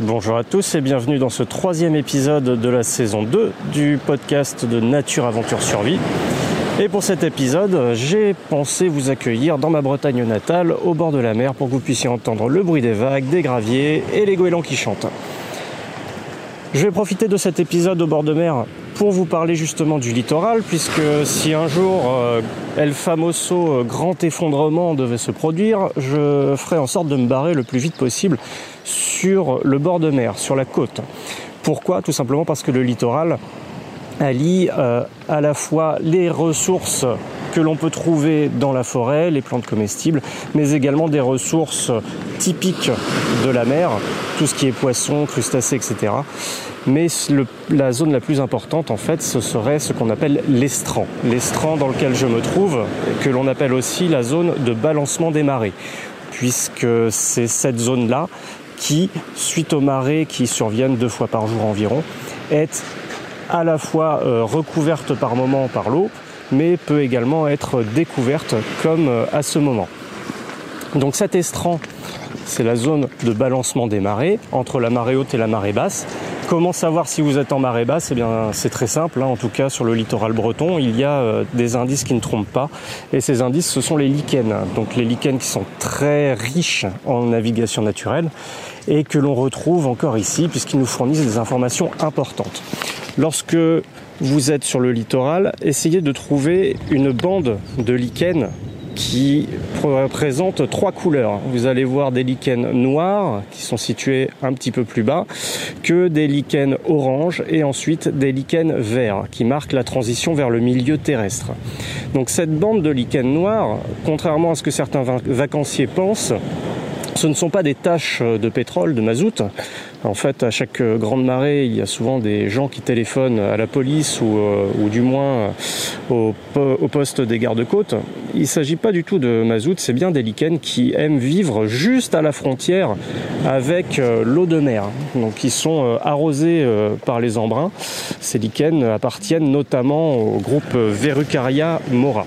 Bonjour à tous et bienvenue dans ce troisième épisode de la saison 2 du podcast de Nature Aventure Survie. Et pour cet épisode, j'ai pensé vous accueillir dans ma Bretagne natale, au bord de la mer, pour que vous puissiez entendre le bruit des vagues, des graviers et les goélands qui chantent. Je vais profiter de cet épisode au bord de mer pour vous parler justement du littoral, puisque si un jour euh, El Famoso euh, grand effondrement devait se produire, je ferai en sorte de me barrer le plus vite possible sur le bord de mer, sur la côte. Pourquoi? Tout simplement parce que le littoral allie euh, à la fois les ressources que l'on peut trouver dans la forêt, les plantes comestibles, mais également des ressources typiques de la mer, tout ce qui est poissons, crustacés, etc. Mais la zone la plus importante, en fait, ce serait ce qu'on appelle l'estran. L'estran dans lequel je me trouve, que l'on appelle aussi la zone de balancement des marées, puisque c'est cette zone-là qui, suite aux marées qui surviennent deux fois par jour environ, est à la fois euh, recouverte par moment par l'eau, mais peut également être découverte comme euh, à ce moment. Donc cet estran, c'est la zone de balancement des marées entre la marée haute et la marée basse. Comment savoir si vous êtes en marée basse? Eh bien, c'est très simple. Hein. En tout cas, sur le littoral breton, il y a euh, des indices qui ne trompent pas. Et ces indices, ce sont les lichens. Donc, les lichens qui sont très riches en navigation naturelle et que l'on retrouve encore ici puisqu'ils nous fournissent des informations importantes. Lorsque vous êtes sur le littoral, essayez de trouver une bande de lichens qui représente trois couleurs. Vous allez voir des lichens noirs qui sont situés un petit peu plus bas, que des lichens orange et ensuite des lichens verts qui marquent la transition vers le milieu terrestre. Donc cette bande de lichens noirs, contrairement à ce que certains vacanciers pensent, ce ne sont pas des taches de pétrole, de mazout. En fait, à chaque grande marée, il y a souvent des gens qui téléphonent à la police ou, euh, du moins euh, au, poste des gardes-côtes. Il ne s'agit pas du tout de mazout, c'est bien des lichens qui aiment vivre juste à la frontière avec euh, l'eau de mer. Donc ils sont arrosés par les embruns. Ces lichens appartiennent notamment au groupe Verrucaria mora.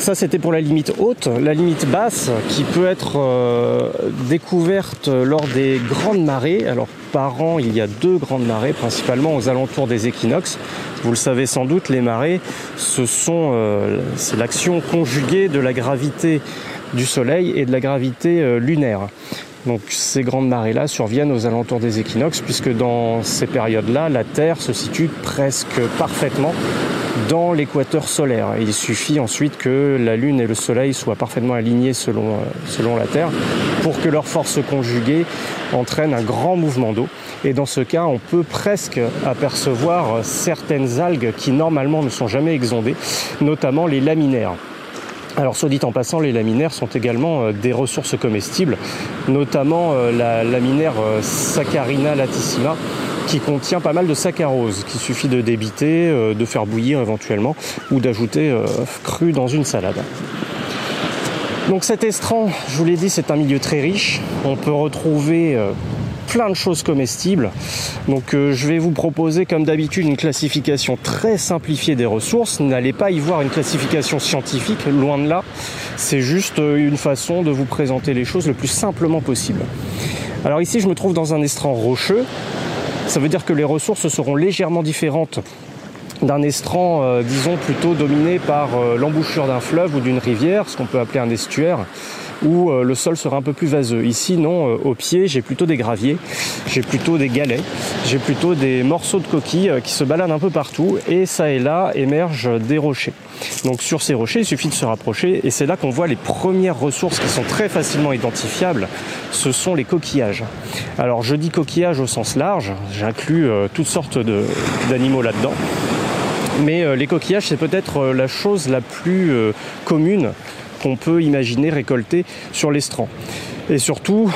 Ça, c'était pour la limite haute. La limite basse, qui peut être euh, découverte lors des grandes marées. Alors, par an, il y a deux grandes marées, principalement aux alentours des équinoxes. Vous le savez sans doute, les marées, ce sont, euh, c'est l'action conjuguée de la gravité du Soleil et de la gravité euh, lunaire. Donc ces grandes marées-là surviennent aux alentours des équinoxes, puisque dans ces périodes-là, la Terre se situe presque parfaitement dans l'équateur solaire. Il suffit ensuite que la Lune et le Soleil soient parfaitement alignés selon, euh, selon la Terre pour que leurs forces conjuguées entraînent un grand mouvement d'eau. Et dans ce cas, on peut presque apercevoir certaines algues qui normalement ne sont jamais exondées, notamment les laminaires. Alors soit dit en passant, les laminaires sont également euh, des ressources comestibles, notamment euh, la laminaire Saccharina latissima, qui contient pas mal de saccharose qu'il suffit de débiter, euh, de faire bouillir éventuellement ou d'ajouter euh, cru dans une salade. Donc cet estran, je vous l'ai dit, c'est un milieu très riche. On peut retrouver euh, plein de choses comestibles. Donc je vais vous proposer comme d'habitude une classification très simplifiée des ressources. N'allez pas y voir une classification scientifique, loin de là. C'est juste une façon de vous présenter les choses le plus simplement possible. Alors ici je me trouve dans un estran rocheux ça veut dire que les ressources seront légèrement différentes d'un estran, euh, disons, plutôt dominé par euh, l'embouchure d'un fleuve ou d'une rivière, ce qu'on peut appeler un estuaire, où euh, le sol sera un peu plus vaseux. Ici, non, au pied, j'ai plutôt des graviers, j'ai plutôt des galets, j'ai plutôt des morceaux de coquilles qui se baladent un peu partout, et ça et là émergent des rochers. Donc sur ces rochers, il suffit de se rapprocher et c'est là qu'on voit les premières ressources qui sont très facilement identifiables. Ce sont les coquillages. Alors je dis coquillages au sens large, j'inclus toutes sortes d'animaux là-dedans. Mais euh, les coquillages, c'est peut-être euh, la chose la plus commune qu'on peut imaginer récolter sur l'estran. Et surtout,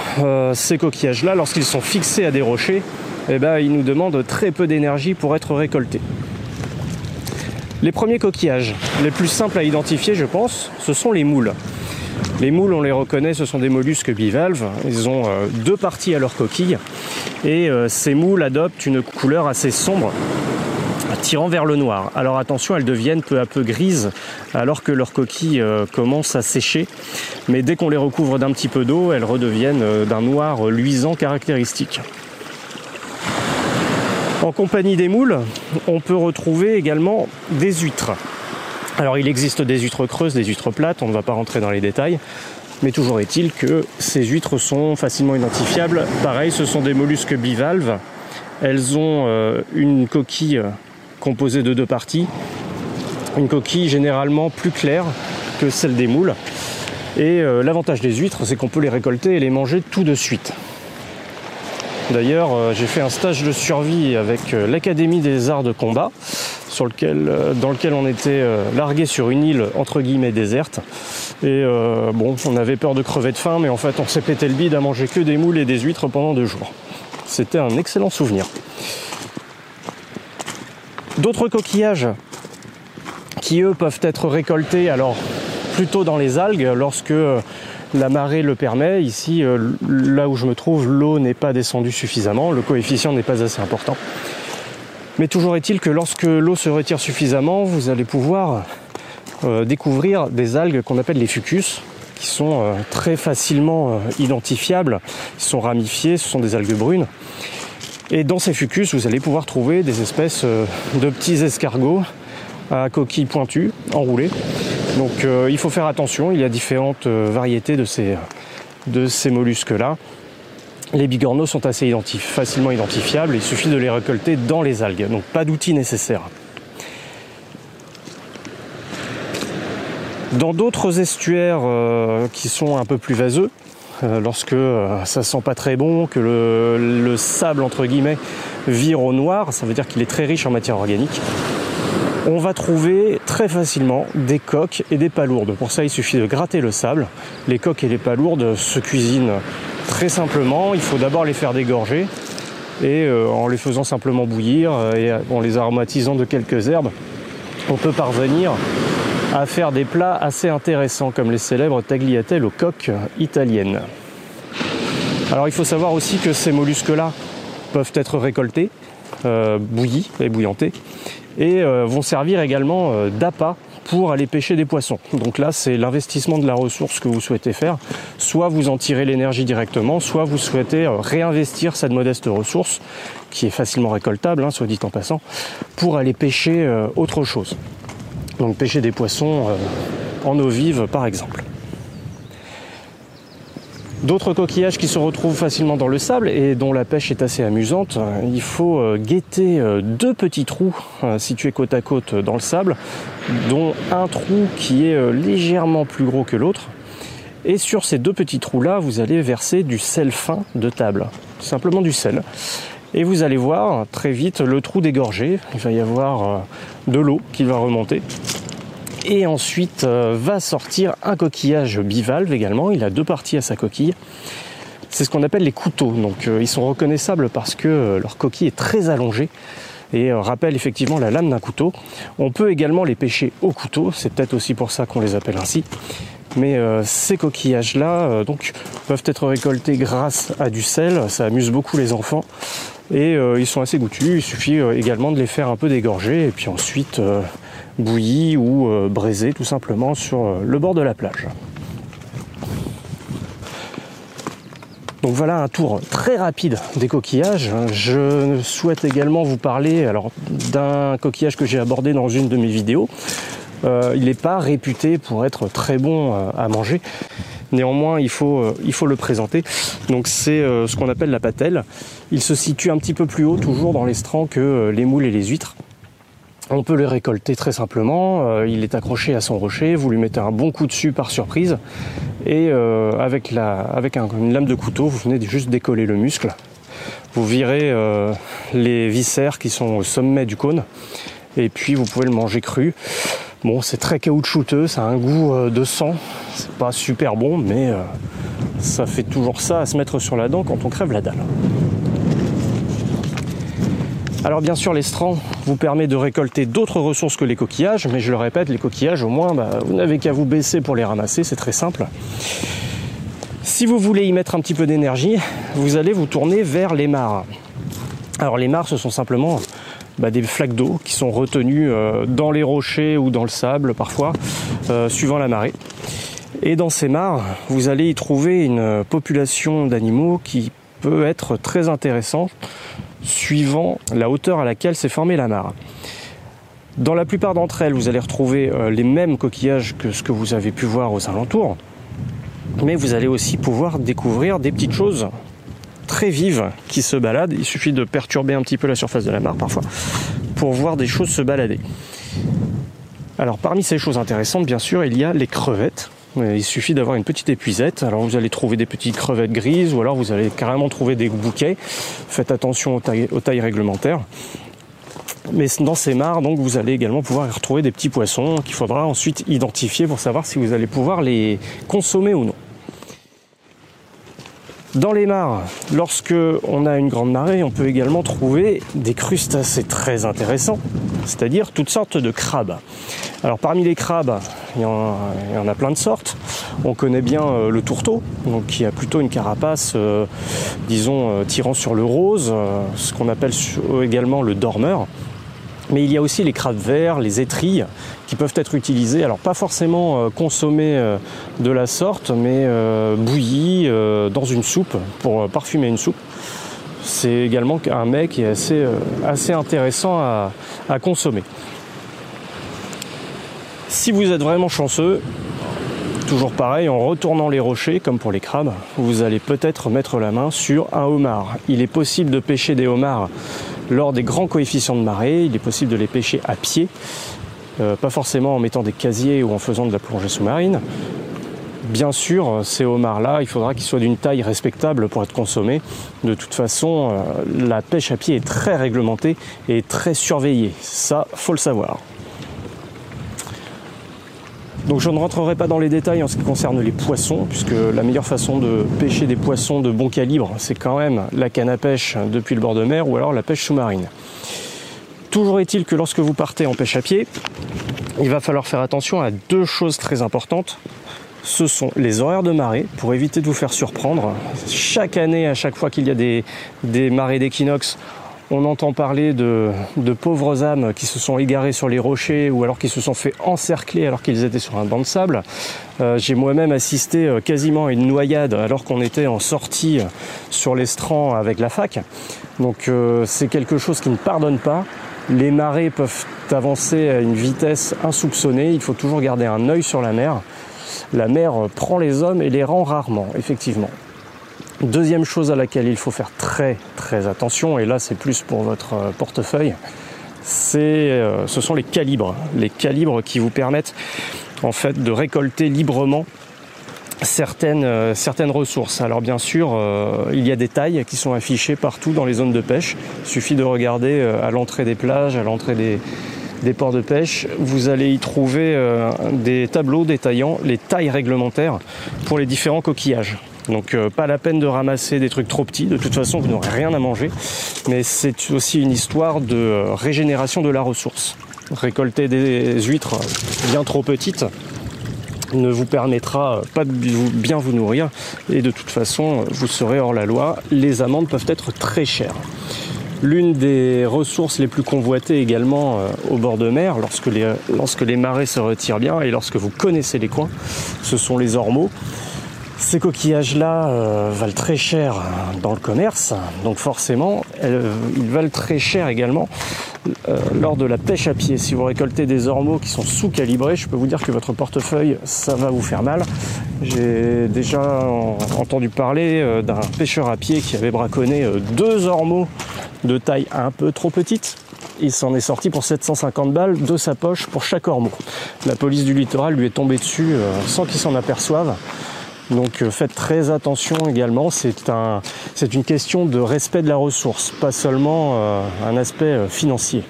ces coquillages-là, lorsqu'ils sont fixés à des rochers, eh ben, ils nous demandent très peu d'énergie pour être récoltés. Les premiers coquillages, les plus simples à identifier, je pense, ce sont les moules. Les moules, on les reconnaît, ce sont des mollusques bivalves. Ils ont euh, deux parties à leur coquille. Et euh, ces moules adoptent une couleur assez sombre tirant vers le noir. Alors attention, elles deviennent peu à peu grises alors que leurs coquilles euh, commencent à sécher. Mais dès qu'on les recouvre d'un petit peu d'eau, elles redeviennent euh, d'un noir luisant caractéristique. En compagnie des moules, on peut retrouver également des huîtres. Alors il existe des huîtres creuses, des huîtres plates, on ne va pas rentrer dans les détails. Mais toujours est-il que ces huîtres sont facilement identifiables. Pareil, ce sont des mollusques bivalves. Elles ont euh, une coquille composée de deux parties. Une coquille généralement plus claire que celle des moules. Et euh, l'avantage des huîtres, c'est qu'on peut les récolter et les manger tout de suite. D'ailleurs, euh, j'ai fait un stage de survie avec l'Académie des arts de combat, sur lequel, dans lequel on était largué sur une île entre guillemets déserte. Et bon, on avait peur de crever de faim, mais en fait, on s'est pété le bide à manger que des moules et des huîtres pendant deux jours. C'était un excellent souvenir. D'autres coquillages qui eux peuvent être récoltés alors plutôt dans les algues lorsque euh, la marée le permet. Ici, euh, là où je me trouve, l'eau n'est pas descendue suffisamment, le coefficient n'est pas assez important. Mais toujours est-il que lorsque l'eau se retire suffisamment, vous allez pouvoir euh, découvrir des algues qu'on appelle les fucus, qui sont très facilement identifiables, ils sont ramifiés, ce sont des algues brunes. Et dans ces fucus, vous allez pouvoir trouver des espèces euh, de petits escargots à coquilles pointues, enroulées. Donc euh, il faut faire attention, il y a différentes euh, variétés de ces, mollusques-là. Les bigorneaux sont assez facilement identifiables, il suffit de les récolter dans les algues, donc pas d'outils nécessaires. Dans d'autres estuaires qui sont un peu plus vaseux, lorsque euh, ça sent pas très bon, que le, sable entre guillemets vire au noir, ça veut dire qu'il est très riche en matière organique. On va trouver très facilement des coques et des palourdes. Pour ça, il suffit de gratter le sable. Les coques et les palourdes se cuisinent très simplement. Il faut d'abord les faire dégorger et euh, en les faisant simplement bouillir et en les aromatisant de quelques herbes, on peut parvenir à faire des plats assez intéressants comme les célèbres tagliatelles aux coques italiennes. Alors il faut savoir aussi que ces mollusques-là peuvent être récoltés, euh, bouillis et bouillantés, et euh, vont servir également euh, d'appât pour aller pêcher des poissons. Donc là, c'est l'investissement de la ressource que vous souhaitez faire. Soit vous en tirez l'énergie directement, soit vous souhaitez réinvestir cette modeste ressource, qui est facilement récoltable, hein, soit dit en passant, pour aller pêcher autre chose. Donc pêcher des poissons euh, en eau vive par exemple. D'autres coquillages qui se retrouvent facilement dans le sable et dont la pêche est assez amusante, il faut euh, guetter euh, deux petits trous situés côte à côte dans le sable, dont un trou qui est légèrement plus gros que l'autre. Et sur ces deux petits trous-là, vous allez verser du sel fin de table, simplement du sel. Et vous allez voir très vite le trou dégorgé. Il va y avoir euh, de l'eau qui va remonter. Et ensuite euh, va sortir un coquillage bivalve également. Il a deux parties à sa coquille. C'est ce qu'on appelle les couteaux. Donc euh, ils sont reconnaissables parce que leur coquille est très allongée et rappelle effectivement la lame d'un couteau. On peut également les pêcher au couteau, c'est peut-être aussi pour ça qu'on les appelle ainsi. Mais ces coquillages-là donc peuvent être récoltés grâce à du sel, ça amuse beaucoup les enfants et euh, ils sont assez goûtus. Il suffit euh, également de les faire un peu dégorger et puis ensuite euh, bouillis ou braisés tout simplement sur le bord de la plage. Donc voilà un tour très rapide des coquillages. Je souhaite également vous parler d'un coquillage que j'ai abordé dans une de mes vidéos. Il n'est pas réputé pour être très bon à manger. Néanmoins, il faut, euh, il faut le présenter. Donc c'est euh, ce qu'on appelle la patelle. Il se situe un petit peu plus haut, toujours dans l'estran, que euh, les moules et les huîtres. On peut le récolter très simplement. il est accroché à son rocher. Vous lui mettez un bon coup dessus par surprise. Et avec, la, avec une lame de couteau, vous venez juste décoller le muscle. Vous virez les viscères qui sont au sommet du cône. Et puis vous pouvez le manger cru. Bon, c'est très caoutchouteux, ça a un goût euh, de sang. C'est pas super bon, mais euh, ça fait toujours ça à se mettre sur la dent quand on crève la dalle. Alors bien sûr, l'estran vous permet de récolter d'autres ressources que les coquillages, mais je le répète, les coquillages, au moins, bah, vous n'avez qu'à vous baisser pour les ramasser, c'est très simple. Si vous voulez y mettre un petit peu d'énergie, vous allez vous tourner vers les mares. Alors les mares, ce sont simplement bah, des flaques d'eau qui sont retenues dans les rochers ou dans le sable parfois, suivant la marée. Et dans ces mares, vous allez y trouver une population d'animaux qui peut être très intéressante suivant la hauteur à laquelle s'est formée la mare. Dans la plupart d'entre elles, vous allez retrouver euh, les mêmes coquillages que ce que vous avez pu voir aux alentours, mais vous allez aussi pouvoir découvrir des petites choses très vives qui se baladent. Il suffit de perturber un petit peu la surface de la mare parfois pour voir des choses se balader. Alors parmi ces choses intéressantes, bien sûr, il y a les crevettes. Il suffit d'avoir une petite épuisette. Alors vous allez trouver des petites crevettes grises ou alors vous allez carrément trouver des bouquets. Faites attention aux tailles, aux tailles réglementaires. Mais dans ces mares, donc, vous allez également pouvoir y retrouver des petits poissons qu'il faudra ensuite identifier pour savoir si vous allez pouvoir les consommer ou non. Dans les mares, lorsque on a une grande marée, on peut également trouver des crustacés très intéressants, c'est-à-dire toutes sortes de crabes. Alors parmi les crabes, il y en, a plein de sortes. On connaît bien euh, le tourteau, donc qui a plutôt une carapace, euh, disons, euh, tirant sur le rose, ce qu'on appelle également le dormeur. Mais il y a aussi les crabes verts, les étrilles, qui peuvent être utilisés, alors pas forcément euh, consommés euh, de la sorte, mais euh, bouillis dans une soupe, pour parfumer une soupe. C'est également un mets qui est assez, intéressant à consommer. Si vous êtes vraiment chanceux, toujours pareil, en retournant les rochers, comme pour les crabes, vous allez peut-être mettre la main sur un homard. Il est possible de pêcher des homards lors des grands coefficients de marée, il est possible de les pêcher à pied, euh, pas forcément en mettant des casiers ou en faisant de la plongée sous-marine. Bien sûr, ces homards-là, il faudra qu'ils soient d'une taille respectable pour être consommés. De toute façon, euh, la pêche à pied est très réglementée et très surveillée. Ça, faut le savoir. Donc je ne rentrerai pas dans les détails en ce qui concerne les poissons, puisque la meilleure façon de pêcher des poissons de bon calibre, c'est quand même la canne à pêche depuis le bord de mer ou alors la pêche sous-marine. Toujours est-il que lorsque vous partez en pêche à pied, il va falloir faire attention à deux choses très importantes. Ce sont les horaires de marée pour éviter de vous faire surprendre. Chaque année, à chaque fois qu'il y a des, marées d'équinoxe, on entend parler de, pauvres âmes qui se sont égarées sur les rochers ou alors qui se sont fait encercler alors qu'ils étaient sur un banc de sable. Euh, j'ai moi-même assisté euh, quasiment à une noyade alors qu'on était en sortie sur l'estran avec la fac. Donc euh, c'est quelque chose qui ne pardonne pas. Les marées peuvent avancer à une vitesse insoupçonnée. Il faut toujours garder un œil sur la mer. La mer prend les hommes et les rend rarement, effectivement. Deuxième chose à laquelle il faut faire très très attention, et là c'est plus pour votre euh, portefeuille, c'est, euh, ce sont les calibres. Les calibres qui vous permettent en fait de récolter librement certaines, euh, certaines ressources. Alors bien sûr, il y a des tailles qui sont affichées partout dans les zones de pêche. Il suffit de regarder à l'entrée des plages, à l'entrée des, des ports de pêche. Vous allez y trouver des tableaux détaillant les tailles réglementaires pour les différents coquillages. Donc euh, pas la peine de ramasser des trucs trop petits, de toute façon vous n'aurez rien à manger. Mais c'est aussi une histoire de euh, régénération de la ressource. Récolter des huîtres bien trop petites ne vous permettra pas de bien vous nourrir et de toute façon vous serez hors la loi. Les amendes peuvent être très chères. L'une des ressources les plus convoitées également euh, au bord de mer, lorsque les, lorsque les marées se retirent bien et lorsque vous connaissez les coins, ce sont les ormeaux. Ces coquillages-là euh, valent très cher dans le commerce, donc forcément, ils valent très cher également euh, lors de la pêche à pied. Si vous récoltez des ormeaux qui sont sous-calibrés, je peux vous dire que votre portefeuille, ça va vous faire mal. J'ai déjà entendu parler euh, d'un pêcheur à pied qui avait braconné deux ormeaux de taille un peu trop petite. Il s'en est sorti pour 750 balles de sa poche pour chaque ormeau. La police du littoral lui est tombée dessus sans qu'il s'en aperçoive. Donc euh, faites très attention également, c'est un, une question de respect de la ressource, pas seulement euh, un aspect euh, financier.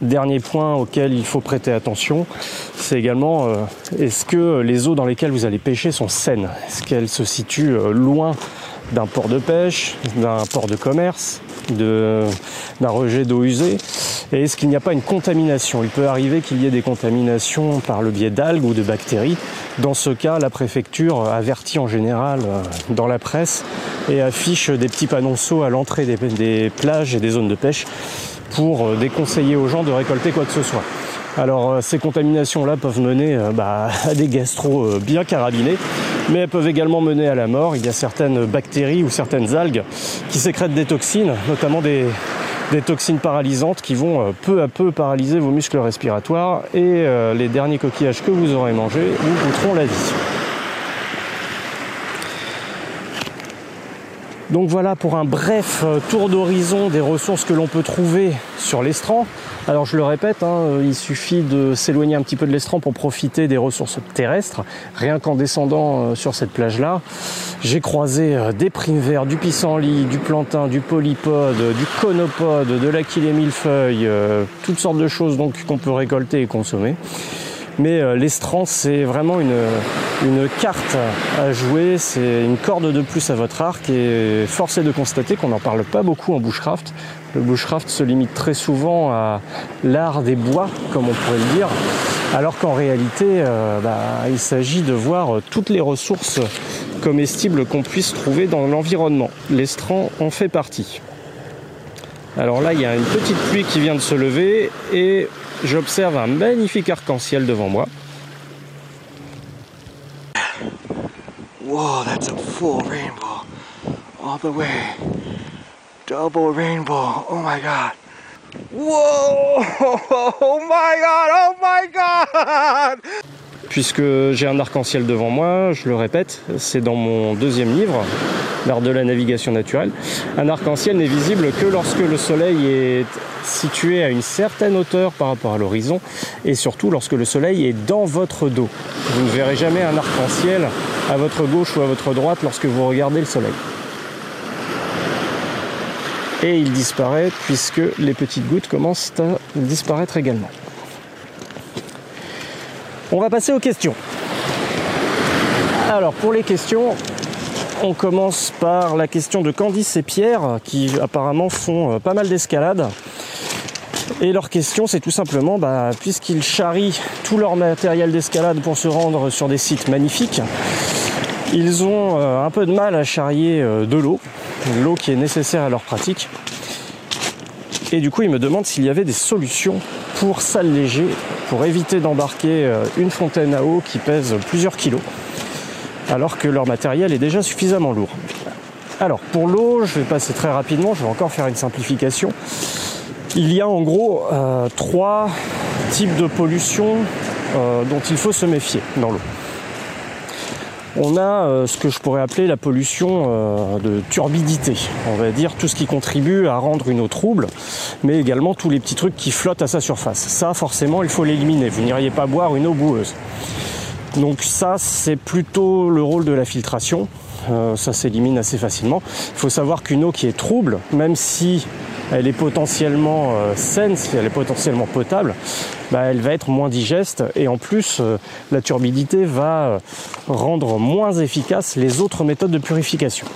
Dernier point auquel il faut prêter attention, c'est également est-ce que les eaux dans lesquelles vous allez pêcher sont saines? Est-ce qu'elles se situent loin d'un port de pêche, d'un port de commerce? D'un rejet d'eau usée Et est-ce qu'il n'y a pas une contamination? Il peut arriver qu'il y ait des contaminations par le biais d'algues ou de bactéries. Dans ce cas, la préfecture avertit en général euh, dans la presse et affiche des petits panonceaux à l'entrée des, plages et des zones de pêche pour euh, déconseiller aux gens de récolter quoi que ce soit. Alors euh, ces contaminations-là peuvent mener bah, à des gastro bien carabinés, mais elles peuvent également mener à la mort. Il y a certaines bactéries ou certaines algues qui sécrètent des toxines, notamment des, toxines paralysantes qui vont euh, peu à peu paralyser vos muscles respiratoires et euh, les derniers coquillages que vous aurez mangés vous coûteront la vie. Donc voilà pour un bref euh, tour d'horizon des ressources que l'on peut trouver sur l'estran. Alors je le répète, hein, euh, il suffit de s'éloigner un petit peu de l'estran pour profiter des ressources terrestres. Rien qu'en descendant euh, sur cette plage-là, j'ai croisé des primes verts, du pissenlit, du plantain, du polypode, du conopode, de l'aquilée millefeuille, toutes sortes de choses donc qu'on peut récolter et consommer. Mais euh, l'estran, c'est vraiment une, une carte à jouer, c'est une corde de plus à votre arc et force est de constater qu'on n'en parle pas beaucoup en bushcraft. Le bushcraft se limite très souvent à l'art des bois, comme on pourrait le dire, alors qu'en réalité, euh, bah, il s'agit de voir toutes les ressources comestibles qu'on puisse trouver dans l'environnement. L'estran en fait partie. Alors là, il y a une petite pluie qui vient de se lever et j'observe un magnifique arc-en-ciel devant moi. Wow, that's a full rainbow. All the way. Double rainbow. Oh my god. Whoa! Oh my god! Oh my god! Puisque j'ai un arc-en-ciel devant moi, je le répète, c'est dans mon deuxième livre, L'art de la navigation naturelle. Un arc-en-ciel n'est visible que lorsque le soleil est situé à une certaine hauteur par rapport à l'horizon et surtout lorsque le soleil est dans votre dos. Vous ne verrez jamais un arc-en-ciel à votre gauche ou à votre droite lorsque vous regardez le soleil. Et il disparaît puisque les petites gouttes commencent à disparaître également. On va passer aux questions. Alors pour les questions, on commence par la question de Candice et Pierre qui apparemment font euh, pas mal d'escalade. Et leur question c'est tout simplement, bah, puisqu'ils charrient tout leur matériel d'escalade pour se rendre sur des sites magnifiques, ils ont euh, un peu de mal à charrier euh, de l'eau, l'eau qui est nécessaire à leur pratique. Et du coup ils me demandent s'il y avait des solutions pour s'alléger pour éviter d'embarquer euh, une fontaine à eau qui pèse plusieurs kilos, alors que leur matériel est déjà suffisamment lourd. Alors pour l'eau, je vais passer très rapidement, je vais encore faire une simplification. Il y a en gros euh, trois types de pollution euh, dont il faut se méfier dans l'eau on a euh, ce que je pourrais appeler la pollution euh, de turbidité. On va dire tout ce qui contribue à rendre une eau trouble, mais également tous les petits trucs qui flottent à sa surface. Ça, forcément, il faut l'éliminer. Vous n'iriez pas boire une eau boueuse. Donc ça, c'est plutôt le rôle de la filtration. Euh, ça s'élimine assez facilement. Il faut savoir qu'une eau qui est trouble, même si elle est potentiellement saine, si elle est potentiellement potable, bah, elle va être moins digeste et en plus euh, la turbidité va euh, rendre moins efficaces les autres méthodes de purification.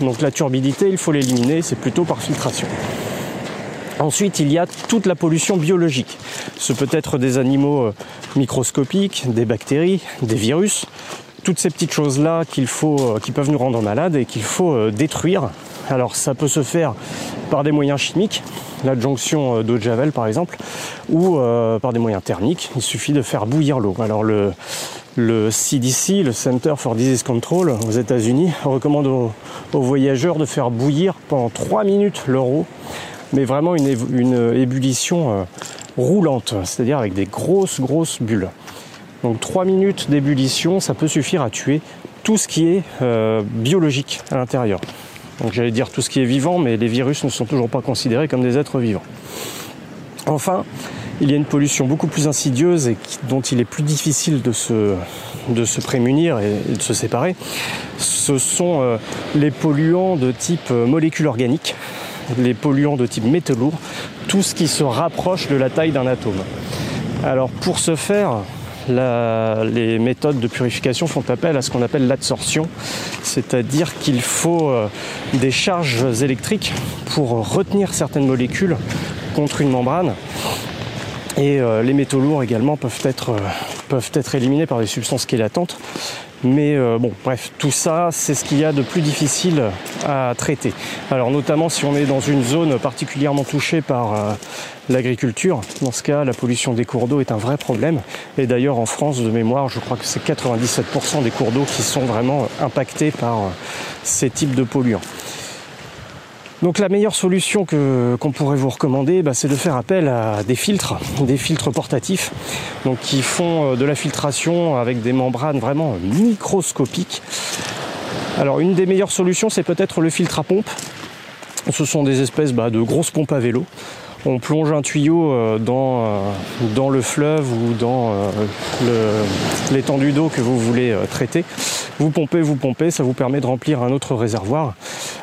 Donc la turbidité, il faut l'éliminer, c'est plutôt par filtration. Ensuite, il y a toute la pollution biologique. Ce peut être des animaux euh, microscopiques, des bactéries, des virus, toutes ces petites choses-là qu'il faut, qui peuvent nous rendre malades et qu'il faut détruire. Alors ça peut se faire par des moyens chimiques, l'adjonction euh, d'eau de javel par exemple, ou euh, par des moyens thermiques. Il suffit de faire bouillir l'eau. Alors le, CDC, le Center for Disease Control aux États-Unis, recommande aux, voyageurs de faire bouillir pendant 3 minutes leur eau, mais vraiment une, ébullition euh, roulante, c'est-à-dire avec des grosses grosses bulles. Donc 3 minutes d'ébullition, ça peut suffire à tuer tout ce qui est biologique à l'intérieur. Donc j'allais dire tout ce qui est vivant, mais les virus ne sont toujours pas considérés comme des êtres vivants. Enfin, il y a une pollution beaucoup plus insidieuse et dont il est plus difficile de se, de se prémunir et, de se séparer. Ce sont euh, les polluants de type euh, molécule organique, les polluants de type métaux lourds, tout ce qui se rapproche de la taille d'un atome. Alors pour ce faire, les méthodes de purification font appel à ce qu'on appelle l'adsorption, c'est-à-dire qu'il faut euh, des charges électriques pour retenir certaines molécules contre une membrane. Et euh, les métaux lourds également peuvent être, euh, éliminés par des substances chélatantes. Mais euh, bon, bref, tout ça, c'est ce qu'il y a de plus difficile à traiter. Alors notamment si on est dans une zone particulièrement touchée par euh, l'agriculture, dans ce cas, la pollution des cours d'eau est un vrai problème. Et d'ailleurs, en France, de mémoire, je crois que c'est 97% des cours d'eau qui sont vraiment impactés par euh, ces types de polluants. Donc la meilleure solution que, qu'on pourrait vous recommander, bah, c'est de faire appel à des filtres, des filtres portatifs, donc qui font euh, de la filtration avec des membranes vraiment microscopiques. Alors une des meilleures solutions, c'est peut-être le filtre à pompe. Ce sont des espèces bah, de grosses pompes à vélo on plonge un tuyau euh, dans, euh, dans le fleuve ou dans euh, l'étendue d'eau que vous voulez traiter. Vous pompez, vous pompez, ça vous permet de remplir un autre réservoir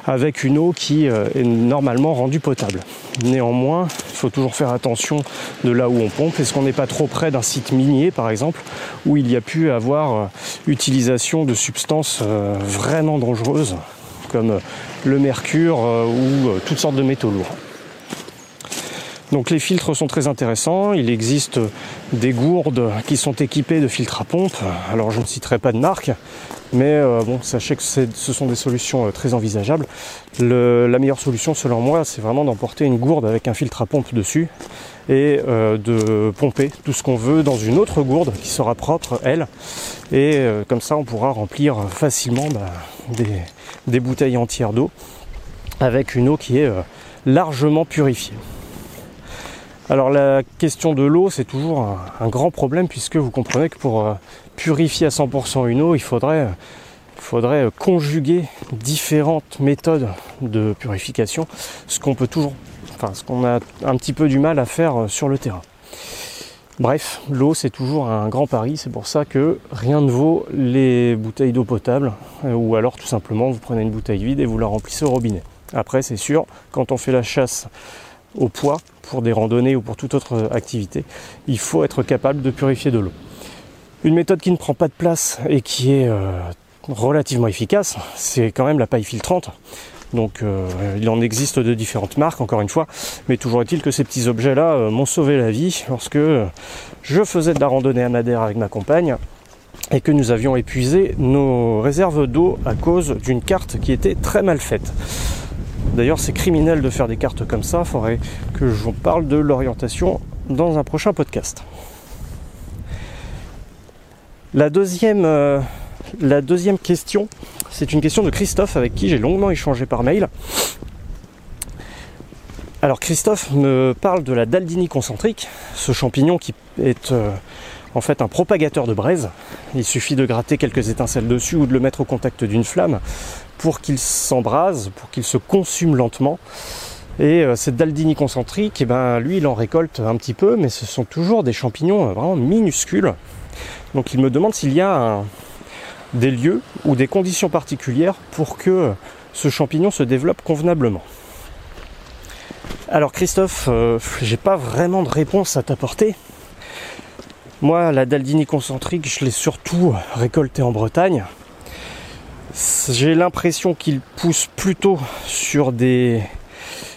avec une eau qui est normalement rendue potable. Néanmoins, il faut toujours faire attention de là où on pompe. Est-ce qu'on n'est pas trop près d'un site minier, par exemple, où il y a pu avoir utilisation de substances vraiment dangereuses, comme le mercure ou toutes sortes de métaux lourds? Donc les filtres sont très intéressants. Il existe des gourdes qui sont équipées de filtres à pompe. Alors je ne citerai pas de marque, mais euh, bon, sachez que ce sont des solutions euh, très envisageables. la meilleure solution selon moi, c'est vraiment d'emporter une gourde avec un filtre à pompe dessus et euh, de pomper tout ce qu'on veut dans une autre gourde qui sera propre, elle. Et comme ça, on pourra remplir facilement bah, des, des, bouteilles entières d'eau avec une eau qui est largement purifiée. Alors la question de l'eau, c'est toujours un, grand problème puisque vous comprenez que pour euh, purifier à 100% une eau, il faudrait, faudrait euh, conjuguer différentes méthodes de purification, ce qu'on peut toujours, enfin ce qu'on a un petit peu du mal à faire euh, sur le terrain. Bref, l'eau c'est toujours un grand pari, c'est pour ça que rien ne vaut les bouteilles d'eau potable, ou alors tout simplement vous prenez une bouteille vide et vous la remplissez au robinet. Après c'est sûr, quand on fait la chasse au poids pour des randonnées ou pour toute autre activité, il faut être capable de purifier de l'eau. Une méthode qui ne prend pas de place et qui est euh, relativement efficace, c'est quand même la paille filtrante. Donc euh, il en existe de différentes marques, encore une fois, mais toujours est-il que ces petits objets-là euh, m'ont sauvé la vie lorsque je faisais de la randonnée à Madère avec ma compagne et que nous avions épuisé nos réserves d'eau à cause d'une carte qui était très mal faite. D'ailleurs, c'est criminel de faire des cartes comme ça. Il faudrait que je vous parle de l'orientation dans un prochain podcast. La deuxième, euh, la deuxième question, c'est une question de Christophe avec qui j'ai longuement échangé par mail. Alors Christophe me parle de la Daldini concentrique, ce champignon qui est euh, en fait un propagateur de braise. Il suffit de gratter quelques étincelles dessus ou de le mettre au contact d'une flamme pour qu'il s'embrase, pour qu'il se consume lentement. Et euh, cette Daldini concentrique, eh ben, lui, il en récolte un petit peu, mais ce sont toujours des champignons euh, vraiment minuscules. Donc il me demande s'il y a des lieux ou des conditions particulières pour que ce champignon se développe convenablement. Alors Christophe, euh, j'ai pas vraiment de réponse à t'apporter. Moi, la Daldini concentrique, je l'ai surtout récoltée en Bretagne. J'ai l'impression qu'il pousse plutôt sur des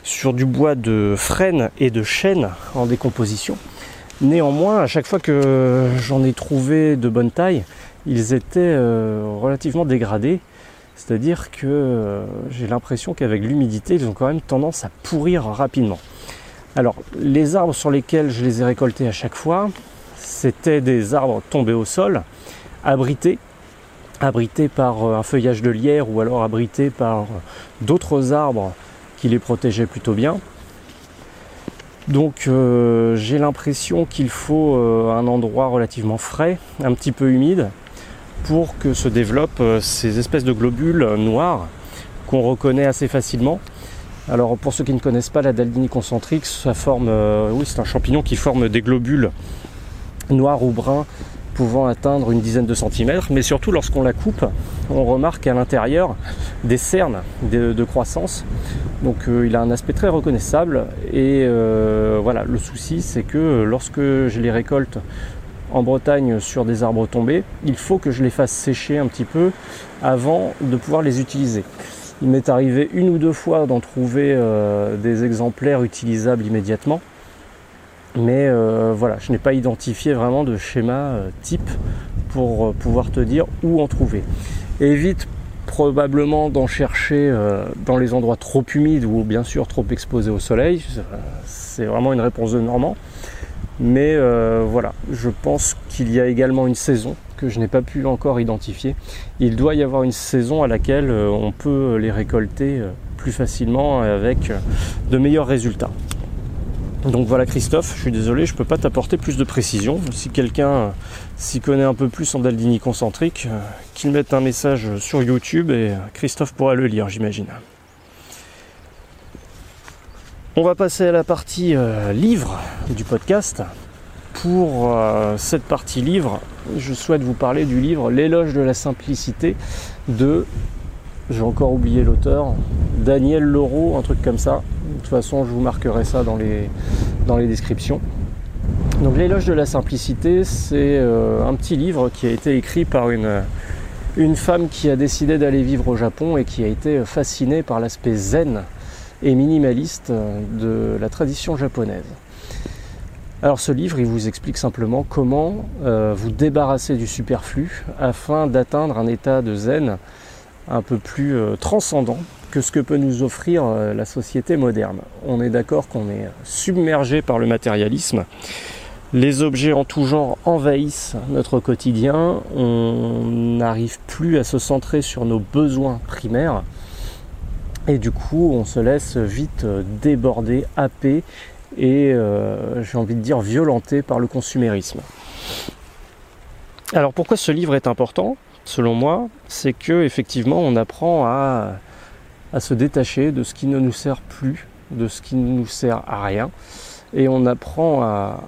sur du bois de frêne et de chêne en décomposition. Néanmoins, à chaque fois que j'en ai trouvé de bonne taille, ils étaient euh, relativement dégradés. C'est-à-dire que euh, j'ai l'impression qu'avec l'humidité, ils ont quand même tendance à pourrir rapidement. Alors, les arbres sur lesquels je les ai récoltés à chaque fois, c'était des arbres tombés au sol, abrités abrités par euh, un feuillage de lierre ou alors abrités par euh, d'autres arbres qui les protégeaient plutôt bien. Donc euh, j'ai l'impression qu'il faut un endroit relativement frais, un petit peu humide, pour que se développent ces espèces de globules noirs qu'on reconnaît assez facilement. Alors pour ceux qui ne connaissent pas la Daldini concentrique, ça forme, oui c'est un champignon qui forme des globules noirs ou bruns pouvant atteindre une dizaine de centimètres, mais surtout lorsqu'on la coupe, on remarque à l'intérieur des cernes de, croissance. Donc euh, il a un aspect très reconnaissable et euh, voilà, le souci c'est que lorsque je les récolte en Bretagne sur des arbres tombés, il faut que je les fasse sécher un petit peu avant de pouvoir les utiliser. Il m'est arrivé une ou deux fois d'en trouver euh, des exemplaires utilisables immédiatement. Mais euh, voilà, je n'ai pas identifié vraiment de schéma euh, type pour pouvoir te dire où en trouver. Évite probablement d'en chercher dans les endroits trop humides ou bien sûr trop exposés au soleil. C'est vraiment une réponse de Normand. Mais voilà, je pense qu'il y a également une saison que je n'ai pas pu encore identifier. Il doit y avoir une saison à laquelle euh, on peut les récolter euh, plus facilement avec euh, de meilleurs résultats. Donc voilà Christophe, je suis désolé, je ne peux pas t'apporter plus de précision. Si quelqu'un s'y connaît un peu plus en Daldini concentrique, qu'il mette un message sur YouTube et Christophe pourra le lire, j'imagine. On va passer à la partie livre du podcast. Pour cette partie livre, je souhaite vous parler du livre L'éloge de la simplicité de, j'ai encore oublié l'auteur, Daniel Laureau, un truc comme ça. De toute façon, je vous marquerai ça dans les, descriptions. Donc L'éloge de la simplicité, c'est euh, un petit livre qui a été écrit par une, une femme qui a décidé d'aller vivre au Japon et qui a été fascinée par l'aspect zen et minimaliste de la tradition japonaise. Alors ce livre, il vous explique simplement comment euh, vous débarrasser du superflu afin d'atteindre un état de zen un peu plus euh, transcendant que ce que peut nous offrir euh, la société moderne. On est d'accord qu'on est submergé par le matérialisme. Les objets en tout genre envahissent notre quotidien. On n'arrive plus à se centrer sur nos besoins primaires. Et du coup, on se laisse vite déborder, happer et euh, j'ai envie de dire violenté par le consumérisme. Alors pourquoi ce livre est important? Selon moi, c'est que effectivement on apprend à, se détacher de ce qui ne nous sert plus, de ce qui ne nous sert à rien, et on apprend à,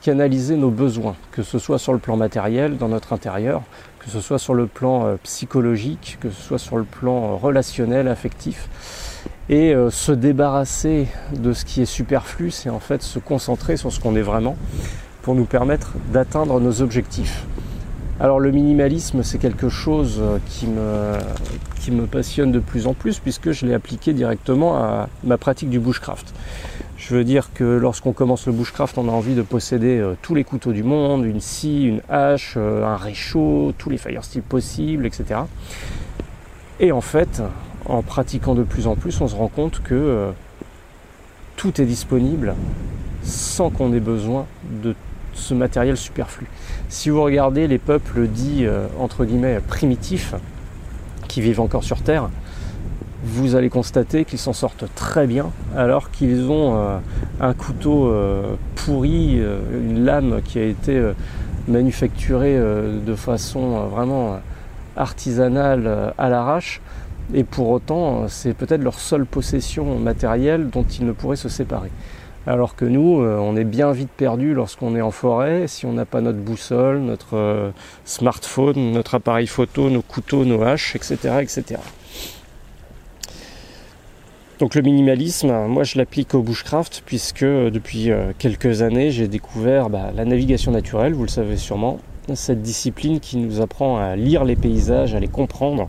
canaliser nos besoins, que ce soit sur le plan matériel, dans notre intérieur, que ce soit sur le plan euh, psychologique, que ce soit sur le plan euh, relationnel, affectif et euh, se débarrasser de ce qui est superflu, c'est en fait se concentrer sur ce qu'on est vraiment pour nous permettre d'atteindre nos objectifs. Alors le minimalisme, c'est quelque chose euh, qui me, passionne de plus en plus puisque je l'ai appliqué directement à ma pratique du bushcraft. Je veux dire que lorsqu'on commence le bushcraft, on a envie de posséder euh, tous les couteaux du monde, une scie, une hache, un réchaud, tous les fire steel possibles, etc. Et en fait, en pratiquant de plus en plus, on se rend compte que euh, tout est disponible sans qu'on ait besoin de ce matériel superflu. Si vous regardez les peuples dits euh, entre guillemets primitifs qui vivent encore sur Terre, vous allez constater qu'ils s'en sortent très bien alors qu'ils ont euh, un couteau pourri, une lame qui a été manufacturée de façon vraiment artisanale à l'arrache et pour autant, c'est peut-être leur seule possession matérielle dont ils ne pourraient se séparer. Alors que nous, euh, on est bien vite perdu lorsqu'on est en forêt, si on n'a pas notre boussole, notre euh, smartphone, notre appareil photo, nos couteaux, nos haches, etc. etc. Donc le minimalisme, moi je l'applique au bushcraft puisque euh, depuis quelques années j'ai découvert bah, la navigation naturelle, vous le savez sûrement, cette discipline qui nous apprend à lire les paysages, à les comprendre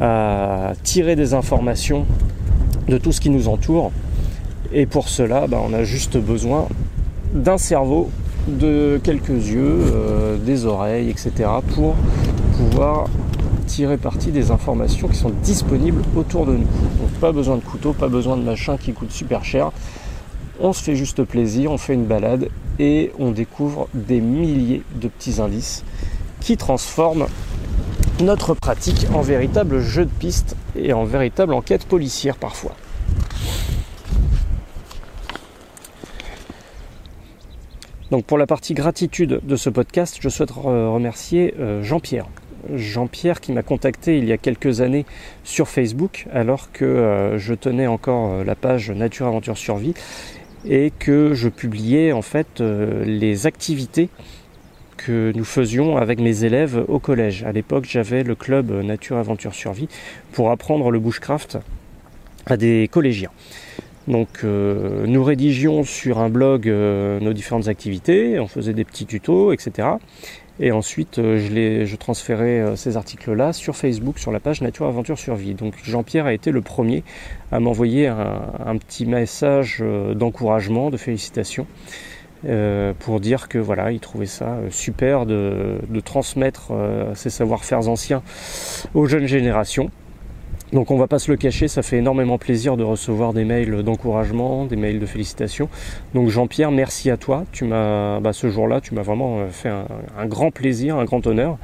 à tirer des informations de tout ce qui nous entoure. Et pour cela, bah, on a juste besoin d'un cerveau, de quelques yeux, euh, des oreilles, etc. pour pouvoir tirer parti des informations qui sont disponibles autour de nous. Donc pas besoin de couteau, pas besoin de machin qui coûte super cher. On se fait juste plaisir, on fait une balade et on découvre des milliers de petits indices qui transforment notre pratique en véritable jeu de piste et en véritable enquête policière parfois. Donc pour la partie gratitude de ce podcast, je souhaite remercier euh, Jean-Pierre. Jean-Pierre qui m'a contacté il y a quelques années sur Facebook alors que euh, je tenais encore euh, la page Nature Aventure Survie et que je publiais en fait les activités que nous faisions avec mes élèves au collège. À l'époque, j'avais le club Nature Aventure Survie pour apprendre le bushcraft à des collégiens. Donc nous rédigions sur un blog nos différentes activités, on faisait des petits tutos, etc. Et ensuite, je, je transférais ces articles-là sur Facebook, sur la page Nature Aventure Survie. Donc Jean-Pierre a été le premier à m'envoyer un, petit message d'encouragement, de félicitations. Euh, pour dire que voilà, il trouvait ça euh, super de, transmettre euh, ses savoir-faire anciens aux jeunes générations. Donc on va pas se le cacher, ça fait énormément plaisir de recevoir des mails d'encouragement, des mails de félicitations. Donc Jean-Pierre, merci à toi. Tu m'as, bah, ce jour-là, tu m'as vraiment fait un, grand plaisir, un grand honneur,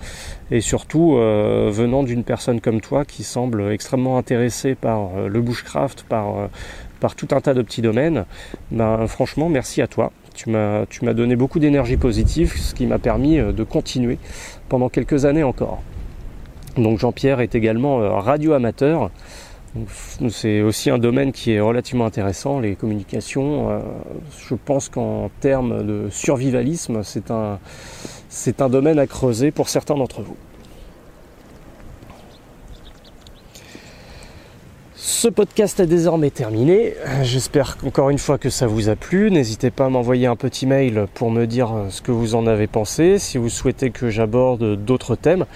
et surtout venant d'une personne comme toi qui semble extrêmement intéressée par le bushcraft, par par tout un tas de petits domaines. Ben, franchement, merci à toi. Tu m'as, donné beaucoup d'énergie positive, ce qui m'a permis euh, de continuer pendant quelques années encore. Donc Jean-Pierre est également euh, radio-amateur. C'est aussi un domaine qui est relativement intéressant, les communications. Euh, je pense qu'en termes de survivalisme, c'est un, c'est un domaine à creuser pour certains d'entre vous. Ce podcast est désormais terminé. J'espère encore une fois que ça vous a plu. N'hésitez pas à m'envoyer un petit mail pour me dire ce que vous en avez pensé, si vous souhaitez que j'aborde d'autres thèmes.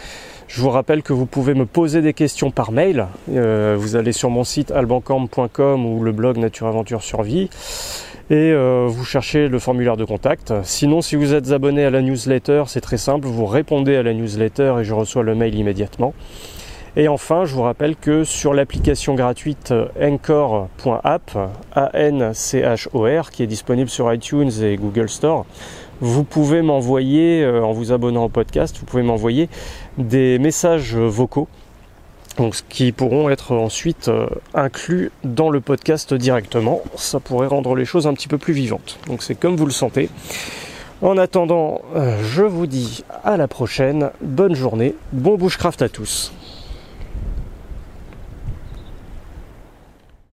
Je vous rappelle que vous pouvez me poser des questions par mail. Euh, vous allez sur mon site albancamp.com ou le blog Nature Aventure Survie et euh, vous cherchez le formulaire de contact. Sinon, si vous êtes abonné à la newsletter, c'est très simple. Vous répondez à la newsletter et je reçois le mail immédiatement. Et enfin, je vous rappelle que sur l'application gratuite Anchor.app, A-N-C-H-O-R, qui est disponible sur iTunes et Google Store, vous pouvez m'envoyer, euh, en vous abonnant au podcast, vous pouvez m'envoyer des messages vocaux donc, qui pourront être ensuite euh, inclus dans le podcast directement. Ça pourrait rendre les choses un petit peu plus vivantes. Donc c'est comme vous le sentez. En attendant, euh, je vous dis à la prochaine, bonne journée, bon bushcraft à tous.